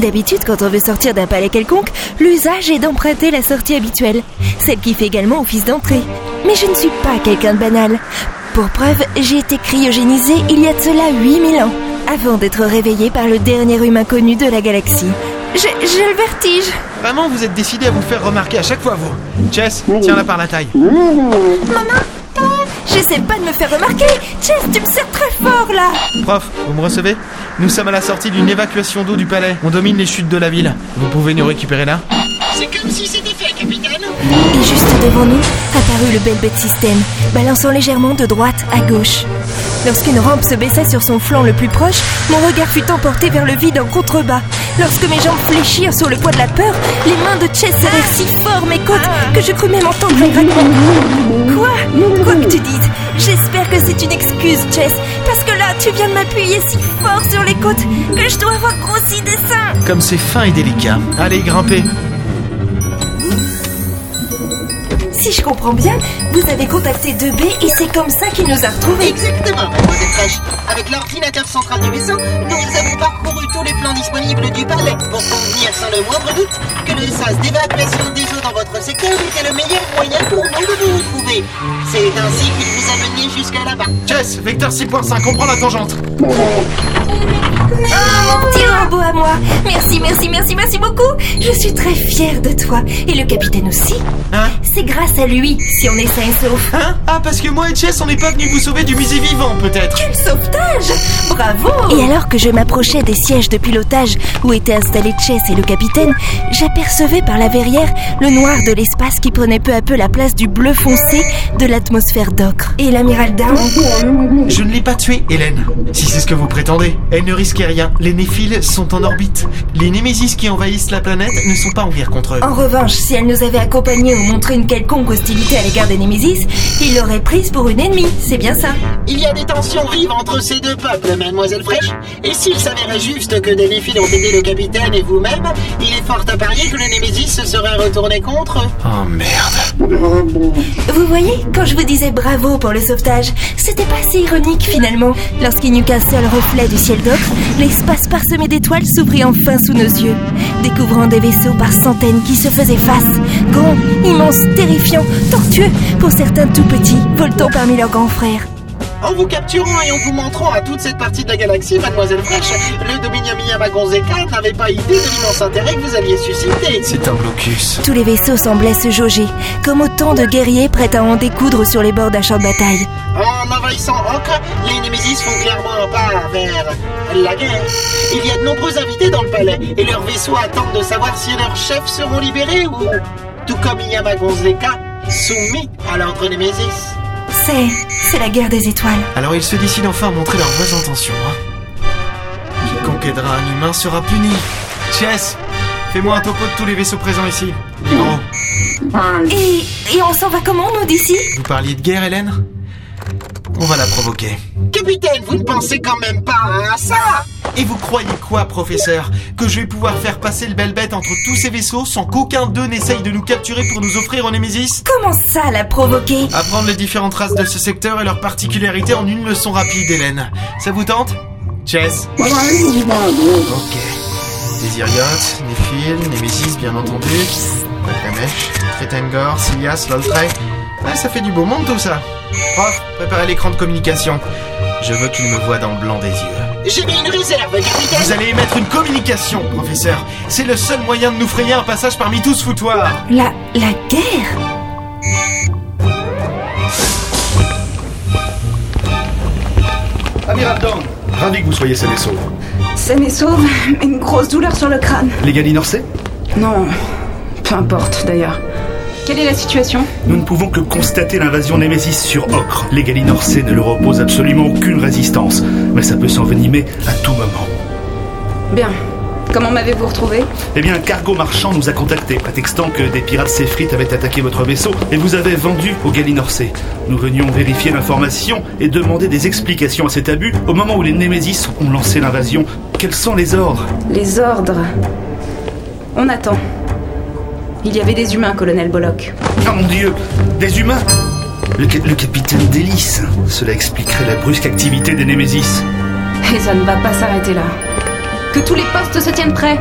D'habitude, quand on veut sortir d'un palais quelconque, l'usage est d'emprunter la sortie habituelle, celle qui fait également office d'entrée. Mais je ne suis pas quelqu'un de banal. Pour preuve, j'ai été cryogénisé il y a de cela 8000 ans, avant d'être réveillé par le dernier humain connu de la galaxie. J'ai le vertige. Vraiment, vous êtes décidé à vous faire remarquer à chaque fois, vous. Chess, tiens-la par la taille. J'essaie pas de me faire remarquer. Chess, tu me sers là. Prof, vous me recevez? Nous sommes à la sortie d'une évacuation d'eau du palais. On domine les chutes de la ville. Vous pouvez nous récupérer là? C'est comme si c'était fait, capitaine. Et juste devant nous apparut le Belbet System, balançant légèrement de droite à gauche. Lorsqu'une rampe se baissa sur son flanc le plus proche, mon regard fut emporté vers le vide en contrebas. Lorsque mes jambes fléchirent sur le poids de la peur, les mains de Chess serrèrent si fort mes côtes que je crus même entendre un craquement. Quoi? Quoi que tu dises, j'espère que c'est une excuse, Chess, parce que là, tu viens de m'appuyer si fort sur les côtes que je dois avoir grossi des seins. Comme c'est fin et délicat. Allez, grimpez. Si je comprends bien, vous avez contacté 2B et c'est comme ça qu'il nous a retrouvés. Exactement, mademoiselle Fraîche. Avec l'ordinateur central du vaisseau, nous avons parcouru tous les plans disponibles du palais pour convenir sans le moindre doute que le sas d'évacuation des eaux dans votre secteur était le meilleur moyen pour nous de vous retrouver. C'est ainsi qu'il vous a jusqu'à. Chess, vecteur 6.5, on prend la tangente. Robot à moi Merci, merci, merci, merci beaucoup Je suis très fière de toi. Et le capitaine aussi. Hein C'est grâce à lui si on est sain et sauf. Hein Ah, parce que moi et Chess, on n'est pas venus vous sauver du musée vivant, peut-être. Quel sauvetage Bravo Et alors que je m'approchais des sièges de pilotage où étaient installés Chess et le capitaine, j'apercevais par la verrière le noir de l'espace qui prenait peu à peu la place du bleu foncé de l'atmosphère d'ocre. Et l'amiral Down Je ne l'ai pas tuée, Hélène. Si c'est ce que vous prétendez. Elle ne risquait rien. Les néphiles sont en orbite. Les Némésis qui envahissent la planète ne sont pas en guerre contre eux. En revanche, si elle nous avait accompagnés ou montré une quelconque hostilité à l'égard des Némésis, il l'aurait prise pour une ennemie, c'est bien ça Il y a des tensions vives entre ces deux peuples, mademoiselle Fraîche. Et s'il s'avérait juste que des Néphiles ont aidé le capitaine et vous-même, il est fort à parier que le Némésis se serait retourné contre eux. Oh merde. Vous voyez, quand je vous disais bravo pour le sauvetage, c'était pas si ironique finalement. Lorsqu'il n'y eut qu'un seul reflet du ciel d'ocre, l'espace parsemé d'étoiles s'ouvrit enfin sous nos yeux, découvrant des vaisseaux par centaines qui se faisaient face, grands, immenses, terrifiants, tortueux, pour certains tout petits, voltant parmi leurs grands frères. En vous capturant et en vous montrant à toute cette partie de la galaxie, mademoiselle Fraîche, le Dominion Miyamagonzeka n'avait pas idée de l'immense intérêt que vous aviez suscité. C'est un blocus. Tous les vaisseaux semblaient se jauger, comme autant de guerriers prêts à en découdre sur les bords d'un champ de bataille. En envahissant Ocre, les Némésis font clairement un pas vers la guerre. Il y a de nombreux invités dans le palais, et leurs vaisseaux attendent de savoir si leurs chefs seront libérés ou, tout comme Yamagonzeka, soumis à l'ordre Némésis. C'est... c'est la guerre des étoiles. Alors ils se décident enfin à montrer leurs vraies intentions. Hein. Quiconque aidera un humain sera puni. Chess, fais-moi un topo de tous les vaisseaux présents ici. Et... et on s'en va comment, nous, d'ici? Vous parliez de guerre, Hélène? On va la provoquer. Capitaine, vous ne pensez quand même pas à ça? Et vous croyez quoi, professeur? Que je vais pouvoir faire passer le bel bête entre tous ces vaisseaux sans qu'aucun d'eux n'essaye de nous capturer pour nous offrir un Némésis? Comment ça, la provoquer? Apprendre les différentes races de ce secteur et leurs particularités en une leçon rapide, Hélène. Ça vous tente? Chess Ok. Désiriote, Néphil, Némésis, bien entendu. Tretengor, Silias, Loltrey. Ah, ça fait du beau monde tout ça. Prof, préparez l'écran de communication. Je veux qu'il me voie dans le blanc des yeux. J'ai mis une réserve, capitaine Vous allez émettre une communication, professeur. C'est le seul moyen de nous frayer un passage parmi tous foutoirs. La... la guerre? Amiral Dawn, ravi que vous soyez sain et sauf. Saine et sauve, mais une grosse douleur sur le crâne. Les Galinorsais Non, peu importe d'ailleurs. Quelle est la situation? Nous ne pouvons que constater l'invasion Némésis sur Ocre. Les Galinorsais ne leur opposent absolument aucune résistance, mais ça peut s'envenimer à tout moment. Bien. Comment m'avez-vous retrouvé Eh bien, un cargo marchand nous a contactés, prétextant que des pirates séfrites avaient attaqué votre vaisseau et vous avez vendu aux Galinorsais. Nous venions vérifier l'information et demander des explications à cet abus au moment où les Némésis ont lancé l'invasion. Quels sont les ordres? Les ordres. On attend. Il y avait des humains, colonel Bollock. Ah mon dieu Des humains le capitaine Délice. Cela expliquerait la brusque activité des Némésis. Et ça ne va pas s'arrêter là. Que tous les postes se tiennent prêts